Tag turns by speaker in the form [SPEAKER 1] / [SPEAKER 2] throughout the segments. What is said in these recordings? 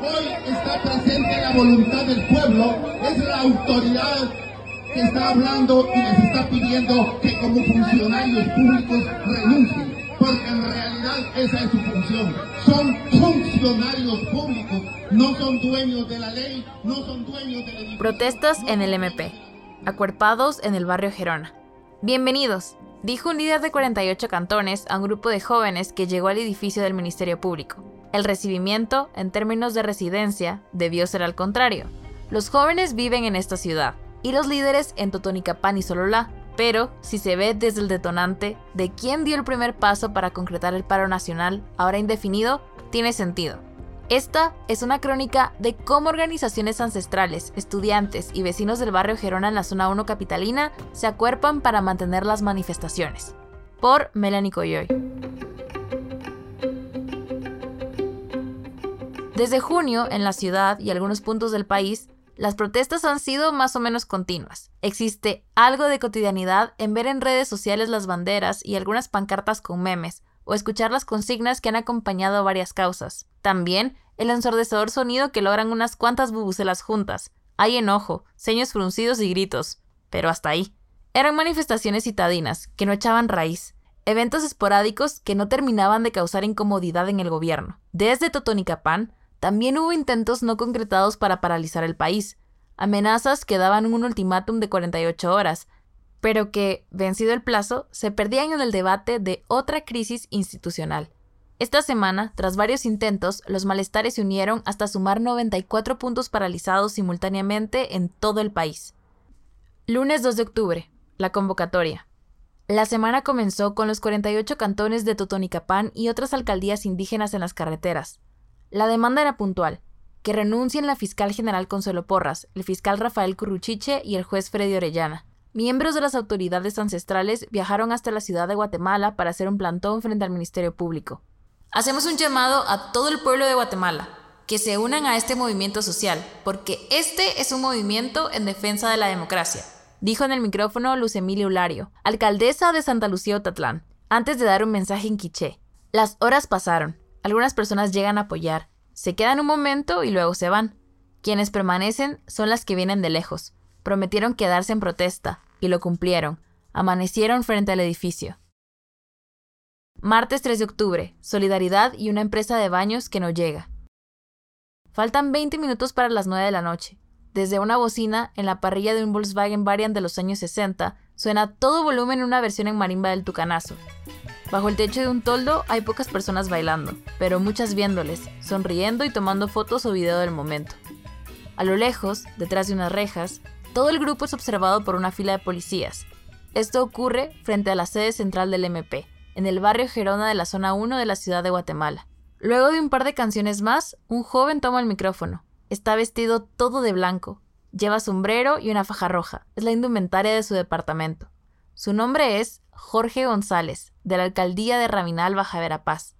[SPEAKER 1] Hoy está presente la voluntad del pueblo, es la autoridad que está hablando y les está pidiendo que como funcionarios públicos renuncien, porque en realidad esa es su función. Son funcionarios públicos, no son dueños de la ley, no son dueños de la...
[SPEAKER 2] Protestas en el MP, acuerpados en el barrio Gerona. Bienvenidos, dijo un líder de 48 cantones a un grupo de jóvenes que llegó al edificio del Ministerio Público. El recibimiento, en términos de residencia, debió ser al contrario. Los jóvenes viven en esta ciudad, y los líderes en Totonicapán y Sololá, pero si se ve desde el detonante de quién dio el primer paso para concretar el paro nacional, ahora indefinido, tiene sentido. Esta es una crónica de cómo organizaciones ancestrales, estudiantes y vecinos del barrio Gerona en la zona 1 capitalina se acuerpan para mantener las manifestaciones. Por Melanie Coyoy. Desde junio, en la ciudad y algunos puntos del país, las protestas han sido más o menos continuas. Existe algo de cotidianidad en ver en redes sociales las banderas y algunas pancartas con memes, o escuchar las consignas que han acompañado varias causas. También el ensordecedor sonido que logran unas cuantas bubucelas juntas. Hay enojo, seños fruncidos y gritos. Pero hasta ahí. Eran manifestaciones citadinas, que no echaban raíz. Eventos esporádicos que no terminaban de causar incomodidad en el gobierno. Desde Totonicapán, también hubo intentos no concretados para paralizar el país, amenazas que daban un ultimátum de 48 horas, pero que, vencido el plazo, se perdían en el debate de otra crisis institucional. Esta semana, tras varios intentos, los malestares se unieron hasta sumar 94 puntos paralizados simultáneamente en todo el país. Lunes 2 de octubre, la convocatoria. La semana comenzó con los 48 cantones de Totonicapán y otras alcaldías indígenas en las carreteras. La demanda era puntual, que renuncien la fiscal general Consuelo Porras, el fiscal Rafael Curruchiche y el juez Freddy Orellana. Miembros de las autoridades ancestrales viajaron hasta la ciudad de Guatemala para hacer un plantón frente al Ministerio Público. Hacemos un llamado a todo el pueblo de Guatemala, que se unan a este movimiento social, porque este es un movimiento en defensa de la democracia, dijo en el micrófono Luz Emilia Ulario, alcaldesa de Santa Lucía Otatlán, antes de dar un mensaje en quiché. Las horas pasaron. Algunas personas llegan a apoyar, se quedan un momento y luego se van. Quienes permanecen son las que vienen de lejos. Prometieron quedarse en protesta, y lo cumplieron. Amanecieron frente al edificio. Martes 3 de octubre, Solidaridad y una empresa de baños que no llega. Faltan 20 minutos para las 9 de la noche. Desde una bocina, en la parrilla de un Volkswagen Variant de los años 60, suena todo volumen una versión en marimba del Tucanazo. Bajo el techo de un toldo hay pocas personas bailando, pero muchas viéndoles, sonriendo y tomando fotos o video del momento. A lo lejos, detrás de unas rejas, todo el grupo es observado por una fila de policías. Esto ocurre frente a la sede central del MP, en el barrio Gerona de la zona 1 de la ciudad de Guatemala. Luego de un par de canciones más, un joven toma el micrófono. Está vestido todo de blanco. Lleva sombrero y una faja roja. Es la indumentaria de su departamento. Su nombre es Jorge González, de la alcaldía de Raminal, Baja Verapaz.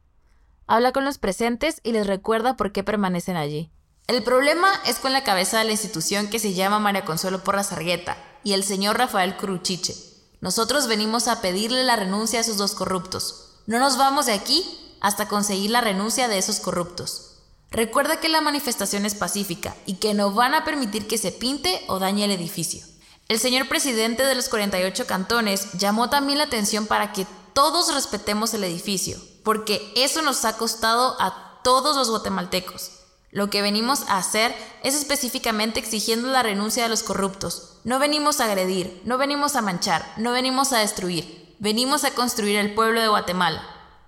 [SPEAKER 2] Habla con los presentes y les recuerda por qué permanecen allí. El problema es con la cabeza de la institución que se llama María Consuelo Porras Argueta y el señor Rafael Cruchiche. Nosotros venimos a pedirle la renuncia a esos dos corruptos. No nos vamos de aquí hasta conseguir la renuncia de esos corruptos. Recuerda que la manifestación es pacífica y que no van a permitir que se pinte o dañe el edificio. El señor presidente de los 48 cantones llamó también la atención para que todos respetemos el edificio, porque eso nos ha costado a todos los guatemaltecos. Lo que venimos a hacer es específicamente exigiendo la renuncia de los corruptos. No venimos a agredir, no venimos a manchar, no venimos a destruir, venimos a construir el pueblo de Guatemala.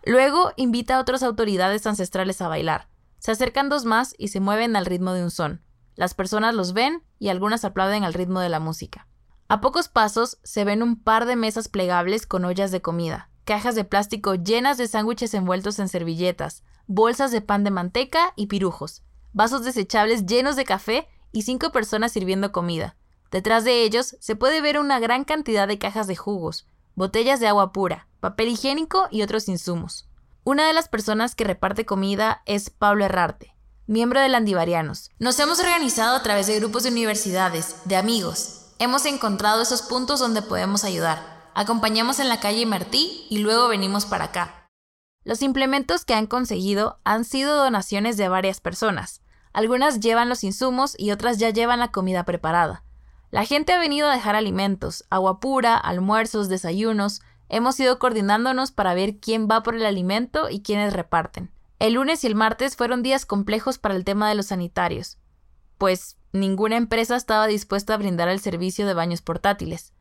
[SPEAKER 2] Luego invita a otras autoridades ancestrales a bailar. Se acercan dos más y se mueven al ritmo de un son. Las personas los ven y algunas aplauden al ritmo de la música. A pocos pasos se ven un par de mesas plegables con ollas de comida, cajas de plástico llenas de sándwiches envueltos en servilletas, bolsas de pan de manteca y pirujos, vasos desechables llenos de café y cinco personas sirviendo comida. Detrás de ellos se puede ver una gran cantidad de cajas de jugos, botellas de agua pura, papel higiénico y otros insumos. Una de las personas que reparte comida es Pablo Herrarte, miembro de Landivarianos. Nos hemos organizado a través de grupos de universidades, de amigos. Hemos encontrado esos puntos donde podemos ayudar. Acompañamos en la calle Martí y luego venimos para acá. Los implementos que han conseguido han sido donaciones de varias personas. Algunas llevan los insumos y otras ya llevan la comida preparada. La gente ha venido a dejar alimentos, agua pura, almuerzos, desayunos. Hemos ido coordinándonos para ver quién va por el alimento y quiénes reparten. El lunes y el martes fueron días complejos para el tema de los sanitarios, pues ninguna empresa estaba dispuesta a brindar el servicio de baños portátiles.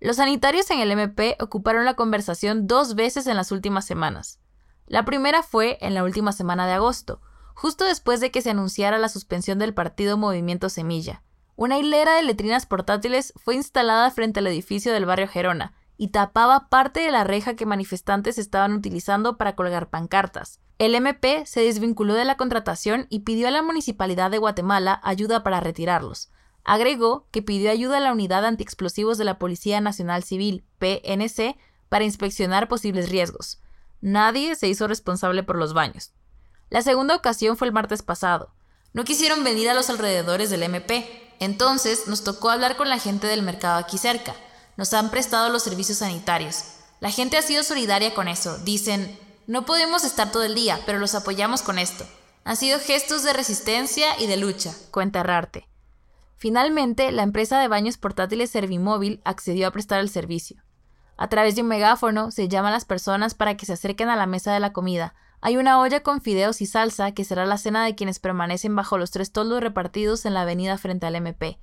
[SPEAKER 2] Los sanitarios en el MP ocuparon la conversación dos veces en las últimas semanas. La primera fue en la última semana de agosto, justo después de que se anunciara la suspensión del partido Movimiento Semilla. Una hilera de letrinas portátiles fue instalada frente al edificio del barrio Gerona y tapaba parte de la reja que manifestantes estaban utilizando para colgar pancartas. El MP se desvinculó de la contratación y pidió a la Municipalidad de Guatemala ayuda para retirarlos. Agregó que pidió ayuda a la Unidad Antiexplosivos de la Policía Nacional Civil, PNC, para inspeccionar posibles riesgos. Nadie se hizo responsable por los baños. La segunda ocasión fue el martes pasado. No quisieron venir a los alrededores del MP, entonces nos tocó hablar con la gente del mercado aquí cerca. Nos han prestado los servicios sanitarios. La gente ha sido solidaria con eso. Dicen, no podemos estar todo el día, pero los apoyamos con esto. Han sido gestos de resistencia y de lucha, cuenta Rarte. Finalmente, la empresa de baños portátiles Servimóvil accedió a prestar el servicio. A través de un megáfono se llaman a las personas para que se acerquen a la mesa de la comida. Hay una olla con fideos y salsa que será la cena de quienes permanecen bajo los tres toldos repartidos en la avenida frente al MP.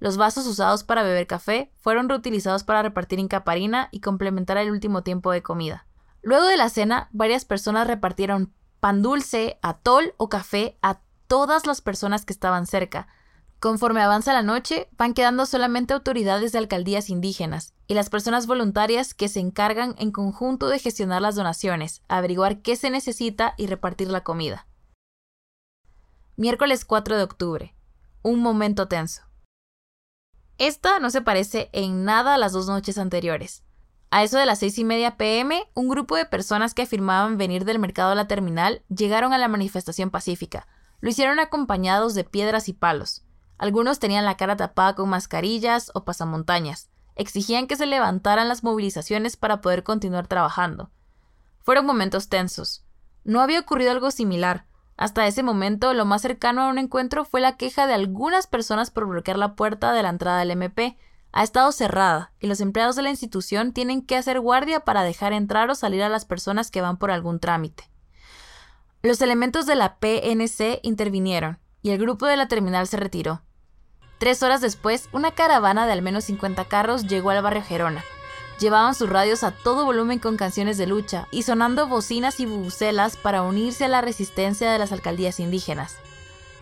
[SPEAKER 2] Los vasos usados para beber café fueron reutilizados para repartir incaparina y complementar el último tiempo de comida. Luego de la cena, varias personas repartieron pan dulce, atol o café a todas las personas que estaban cerca, Conforme avanza la noche, van quedando solamente autoridades de alcaldías indígenas y las personas voluntarias que se encargan en conjunto de gestionar las donaciones, averiguar qué se necesita y repartir la comida. Miércoles 4 de octubre. Un momento tenso. Esta no se parece en nada a las dos noches anteriores. A eso de las seis y media pm, un grupo de personas que afirmaban venir del mercado a la terminal llegaron a la manifestación pacífica. Lo hicieron acompañados de piedras y palos. Algunos tenían la cara tapada con mascarillas o pasamontañas. Exigían que se levantaran las movilizaciones para poder continuar trabajando. Fueron momentos tensos. No había ocurrido algo similar. Hasta ese momento, lo más cercano a un encuentro fue la queja de algunas personas por bloquear la puerta de la entrada del MP. Ha estado cerrada, y los empleados de la institución tienen que hacer guardia para dejar entrar o salir a las personas que van por algún trámite. Los elementos de la PNC intervinieron, y el grupo de la terminal se retiró. Tres horas después, una caravana de al menos 50 carros llegó al barrio Gerona. Llevaban sus radios a todo volumen con canciones de lucha y sonando bocinas y bubucelas para unirse a la resistencia de las alcaldías indígenas.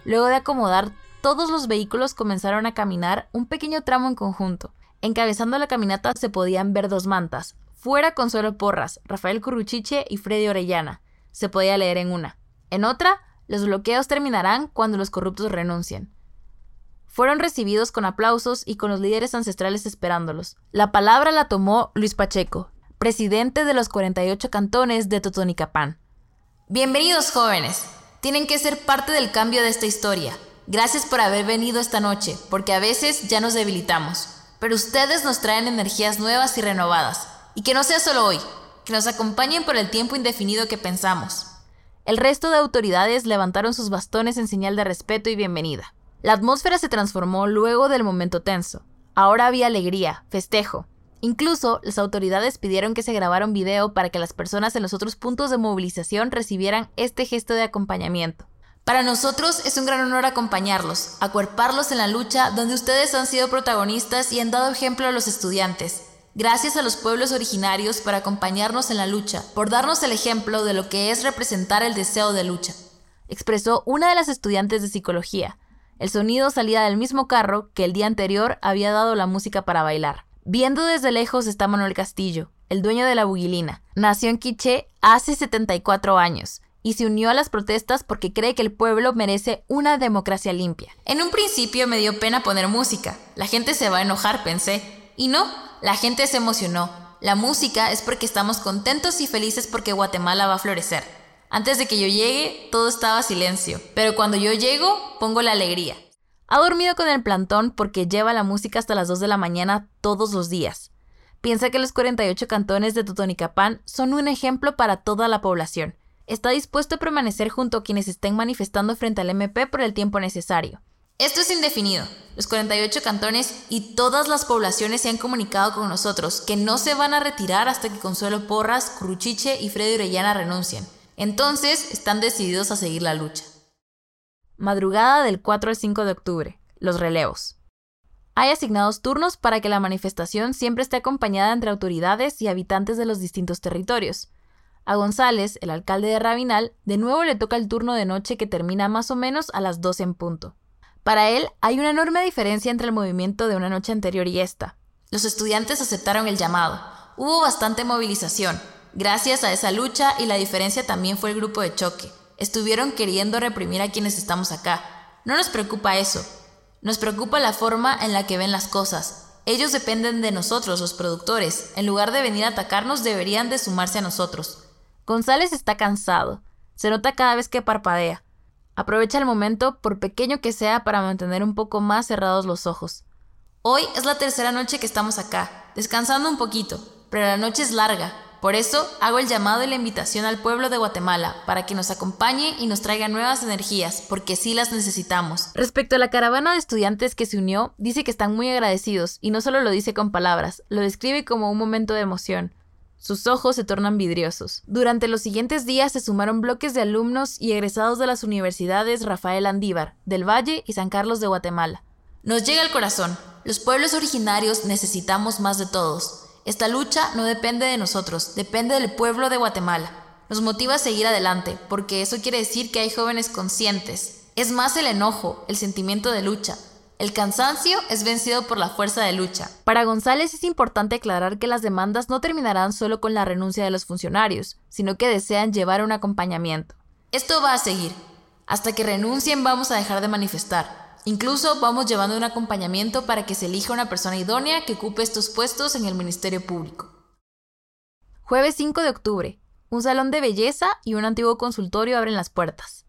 [SPEAKER 2] Luego de acomodar, todos los vehículos comenzaron a caminar un pequeño tramo en conjunto. Encabezando la caminata se podían ver dos mantas. Fuera Consuelo Porras, Rafael Curruchiche y Freddy Orellana. Se podía leer en una. En otra, los bloqueos terminarán cuando los corruptos renuncien. Fueron recibidos con aplausos y con los líderes ancestrales esperándolos. La palabra la tomó Luis Pacheco, presidente de los 48 cantones de Totonicapán. Bienvenidos jóvenes, tienen que ser parte del cambio de esta historia. Gracias por haber venido esta noche, porque a veces ya nos debilitamos, pero ustedes nos traen energías nuevas y renovadas. Y que no sea solo hoy, que nos acompañen por el tiempo indefinido que pensamos. El resto de autoridades levantaron sus bastones en señal de respeto y bienvenida. La atmósfera se transformó luego del momento tenso. Ahora había alegría, festejo. Incluso las autoridades pidieron que se grabara un video para que las personas en los otros puntos de movilización recibieran este gesto de acompañamiento. Para nosotros es un gran honor acompañarlos, acuerparlos en la lucha donde ustedes han sido protagonistas y han dado ejemplo a los estudiantes. Gracias a los pueblos originarios por acompañarnos en la lucha, por darnos el ejemplo de lo que es representar el deseo de lucha, expresó una de las estudiantes de psicología, el sonido salía del mismo carro que el día anterior había dado la música para bailar. Viendo desde lejos está Manuel Castillo, el dueño de la Buguilina. Nació en Quiché hace 74 años y se unió a las protestas porque cree que el pueblo merece una democracia limpia. En un principio me dio pena poner música. La gente se va a enojar, pensé. Y no, la gente se emocionó. La música es porque estamos contentos y felices porque Guatemala va a florecer. Antes de que yo llegue, todo estaba silencio, pero cuando yo llego, pongo la alegría. Ha dormido con el plantón porque lleva la música hasta las 2 de la mañana todos los días. Piensa que los 48 cantones de Totonicapán son un ejemplo para toda la población. está dispuesto a permanecer junto a quienes estén manifestando frente al MP por el tiempo necesario. Esto es indefinido. Los 48 cantones y todas las poblaciones se han comunicado con nosotros que no se van a retirar hasta que Consuelo Porras, Cruchiche y Freddy Orellana renuncien. Entonces están decididos a seguir la lucha. Madrugada del 4 al 5 de octubre. Los relevos. Hay asignados turnos para que la manifestación siempre esté acompañada entre autoridades y habitantes de los distintos territorios. A González, el alcalde de Rabinal, de nuevo le toca el turno de noche que termina más o menos a las 12 en punto. Para él, hay una enorme diferencia entre el movimiento de una noche anterior y esta. Los estudiantes aceptaron el llamado. Hubo bastante movilización. Gracias a esa lucha y la diferencia también fue el grupo de choque. Estuvieron queriendo reprimir a quienes estamos acá. No nos preocupa eso. Nos preocupa la forma en la que ven las cosas. Ellos dependen de nosotros, los productores. En lugar de venir a atacarnos, deberían de sumarse a nosotros. González está cansado. Se nota cada vez que parpadea. Aprovecha el momento, por pequeño que sea, para mantener un poco más cerrados los ojos. Hoy es la tercera noche que estamos acá, descansando un poquito, pero la noche es larga. Por eso hago el llamado y la invitación al pueblo de Guatemala para que nos acompañe y nos traiga nuevas energías, porque sí las necesitamos. Respecto a la caravana de estudiantes que se unió, dice que están muy agradecidos, y no solo lo dice con palabras, lo describe como un momento de emoción. Sus ojos se tornan vidriosos. Durante los siguientes días se sumaron bloques de alumnos y egresados de las universidades Rafael Andívar, del Valle y San Carlos de Guatemala. Nos llega al corazón. Los pueblos originarios necesitamos más de todos. Esta lucha no depende de nosotros, depende del pueblo de Guatemala. Nos motiva a seguir adelante, porque eso quiere decir que hay jóvenes conscientes. Es más el enojo, el sentimiento de lucha, el cansancio es vencido por la fuerza de lucha. Para González es importante aclarar que las demandas no terminarán solo con la renuncia de los funcionarios, sino que desean llevar un acompañamiento. Esto va a seguir. Hasta que renuncien vamos a dejar de manifestar. Incluso vamos llevando un acompañamiento para que se elija una persona idónea que ocupe estos puestos en el Ministerio Público. Jueves 5 de octubre. Un salón de belleza y un antiguo consultorio abren las puertas.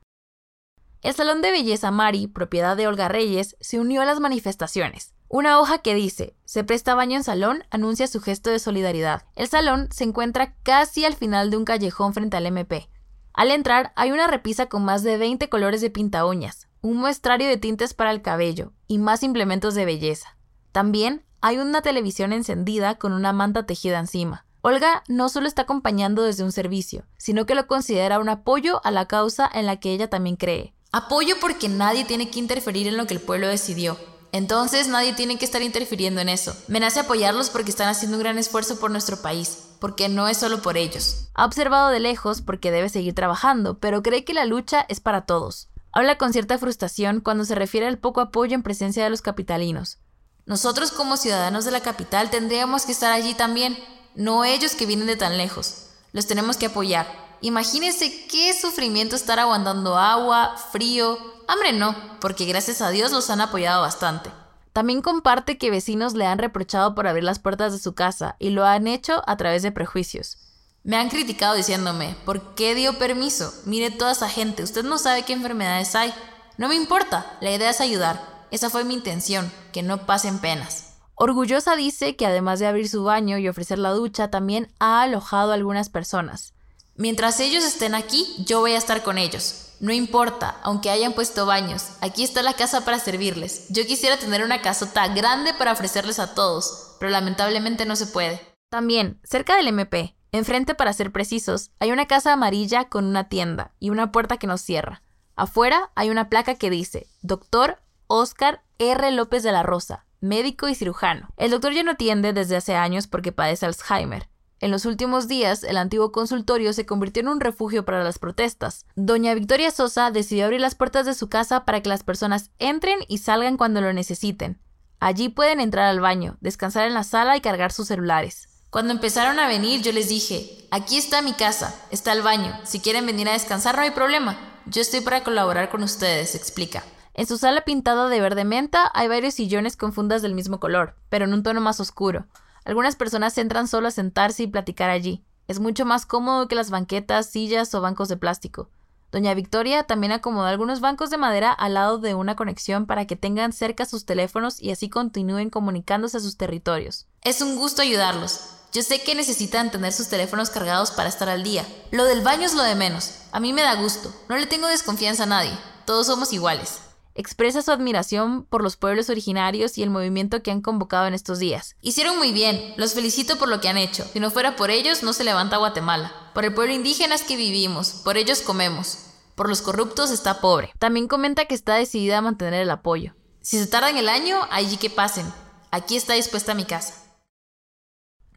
[SPEAKER 2] El Salón de Belleza Mari, propiedad de Olga Reyes, se unió a las manifestaciones. Una hoja que dice, se presta baño en salón, anuncia su gesto de solidaridad. El salón se encuentra casi al final de un callejón frente al MP. Al entrar hay una repisa con más de 20 colores de pinta uñas, un muestrario de tintes para el cabello y más implementos de belleza. También hay una televisión encendida con una manta tejida encima. Olga no solo está acompañando desde un servicio, sino que lo considera un apoyo a la causa en la que ella también cree. Apoyo porque nadie tiene que interferir en lo que el pueblo decidió. Entonces nadie tiene que estar interfiriendo en eso. Me nace apoyarlos porque están haciendo un gran esfuerzo por nuestro país, porque no es solo por ellos. Ha observado de lejos porque debe seguir trabajando, pero cree que la lucha es para todos. Habla con cierta frustración cuando se refiere al poco apoyo en presencia de los capitalinos. Nosotros como ciudadanos de la capital tendríamos que estar allí también, no ellos que vienen de tan lejos. Los tenemos que apoyar. Imagínense qué sufrimiento estar aguantando agua, frío, hambre no, porque gracias a Dios los han apoyado bastante. También comparte que vecinos le han reprochado por abrir las puertas de su casa y lo han hecho a través de prejuicios. Me han criticado diciéndome, ¿por qué dio permiso? Mire toda esa gente, usted no sabe qué enfermedades hay. No me importa, la idea es ayudar. Esa fue mi intención, que no pasen penas. Orgullosa dice que además de abrir su baño y ofrecer la ducha, también ha alojado a algunas personas. Mientras ellos estén aquí, yo voy a estar con ellos. No importa, aunque hayan puesto baños, aquí está la casa para servirles. Yo quisiera tener una casota grande para ofrecerles a todos, pero lamentablemente no se puede. También, cerca del MP, enfrente para ser precisos, hay una casa amarilla con una tienda y una puerta que nos cierra. Afuera hay una placa que dice, Doctor Oscar R. López de la Rosa, médico y cirujano. El doctor ya no atiende desde hace años porque padece Alzheimer, en los últimos días, el antiguo consultorio se convirtió en un refugio para las protestas. Doña Victoria Sosa decidió abrir las puertas de su casa para que las personas entren y salgan cuando lo necesiten. Allí pueden entrar al baño, descansar en la sala y cargar sus celulares. Cuando empezaron a venir, yo les dije, aquí está mi casa, está el baño, si quieren venir a descansar no hay problema, yo estoy para colaborar con ustedes, explica. En su sala pintada de verde menta hay varios sillones con fundas del mismo color, pero en un tono más oscuro. Algunas personas entran solo a sentarse y platicar allí. Es mucho más cómodo que las banquetas, sillas o bancos de plástico. Doña Victoria también acomodó algunos bancos de madera al lado de una conexión para que tengan cerca sus teléfonos y así continúen comunicándose a sus territorios. Es un gusto ayudarlos. Yo sé que necesitan tener sus teléfonos cargados para estar al día. Lo del baño es lo de menos. A mí me da gusto. No le tengo desconfianza a nadie. Todos somos iguales. Expresa su admiración por los pueblos originarios y el movimiento que han convocado en estos días. Hicieron muy bien. Los felicito por lo que han hecho. Si no fuera por ellos, no se levanta Guatemala. Por el pueblo indígena es que vivimos. Por ellos comemos. Por los corruptos está pobre. También comenta que está decidida a mantener el apoyo. Si se tardan el año, allí que pasen. Aquí está dispuesta mi casa.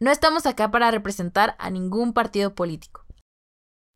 [SPEAKER 2] No estamos acá para representar a ningún partido político.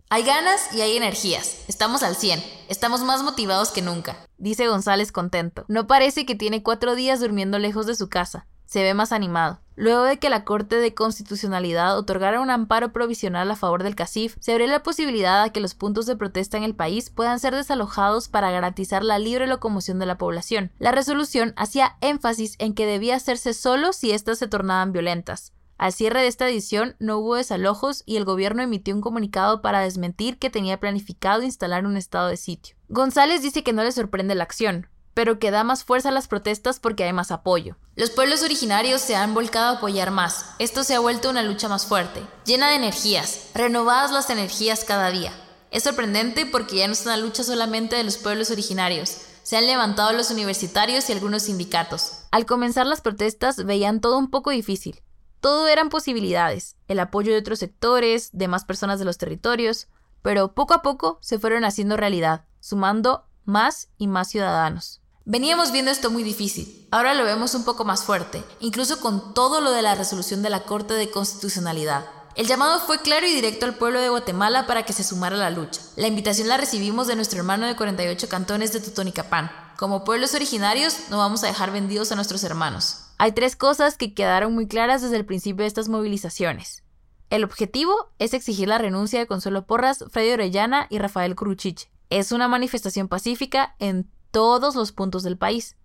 [SPEAKER 2] Hay ganas y hay energías. Estamos al 100. Estamos más motivados que nunca, dice González contento. No parece que tiene cuatro días durmiendo lejos de su casa. Se ve más animado. Luego de que la Corte de Constitucionalidad otorgara un amparo provisional a favor del CACIF, se abrió la posibilidad a que los puntos de protesta en el país puedan ser desalojados para garantizar la libre locomoción de la población. La resolución hacía énfasis en que debía hacerse solo si éstas se tornaban violentas. Al cierre de esta edición no hubo desalojos y el gobierno emitió un comunicado para desmentir que tenía planificado instalar un estado de sitio. González dice que no le sorprende la acción, pero que da más fuerza a las protestas porque hay más apoyo. Los pueblos originarios se han volcado a apoyar más. Esto se ha vuelto una lucha más fuerte, llena de energías, renovadas las energías cada día. Es sorprendente porque ya no es una lucha solamente de los pueblos originarios, se han levantado los universitarios y algunos sindicatos. Al comenzar las protestas veían todo un poco difícil. Todo eran posibilidades, el apoyo de otros sectores, de más personas de los territorios, pero poco a poco se fueron haciendo realidad, sumando más y más ciudadanos. Veníamos viendo esto muy difícil, ahora lo vemos un poco más fuerte, incluso con todo lo de la resolución de la Corte de Constitucionalidad. El llamado fue claro y directo al pueblo de Guatemala para que se sumara a la lucha. La invitación la recibimos de nuestro hermano de 48 cantones de Totonicapán. Como pueblos originarios, no vamos a dejar vendidos a nuestros hermanos. Hay tres cosas que quedaron muy claras desde el principio de estas movilizaciones. El objetivo es exigir la renuncia de Consuelo Porras, Freddy Orellana y Rafael Cruchiche. Es una manifestación pacífica en todos los puntos del país.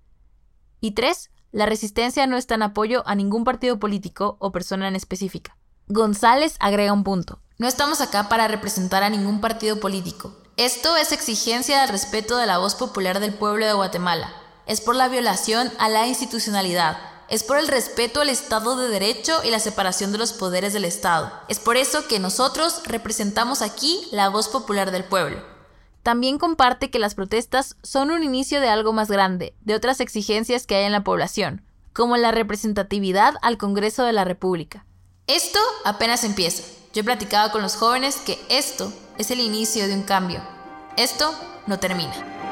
[SPEAKER 2] Y tres, la resistencia no está en apoyo a ningún partido político o persona en específica. González agrega un punto. No estamos acá para representar a ningún partido político. Esto es exigencia del respeto de la voz popular del pueblo de Guatemala. Es por la violación a la institucionalidad, es por el respeto al Estado de Derecho y la separación de los poderes del Estado. Es por eso que nosotros representamos aquí la voz popular del pueblo. También comparte que las protestas son un inicio de algo más grande, de otras exigencias que hay en la población, como la representatividad al Congreso de la República. Esto apenas empieza. Yo he platicado con los jóvenes que esto es el inicio de un cambio. Esto no termina.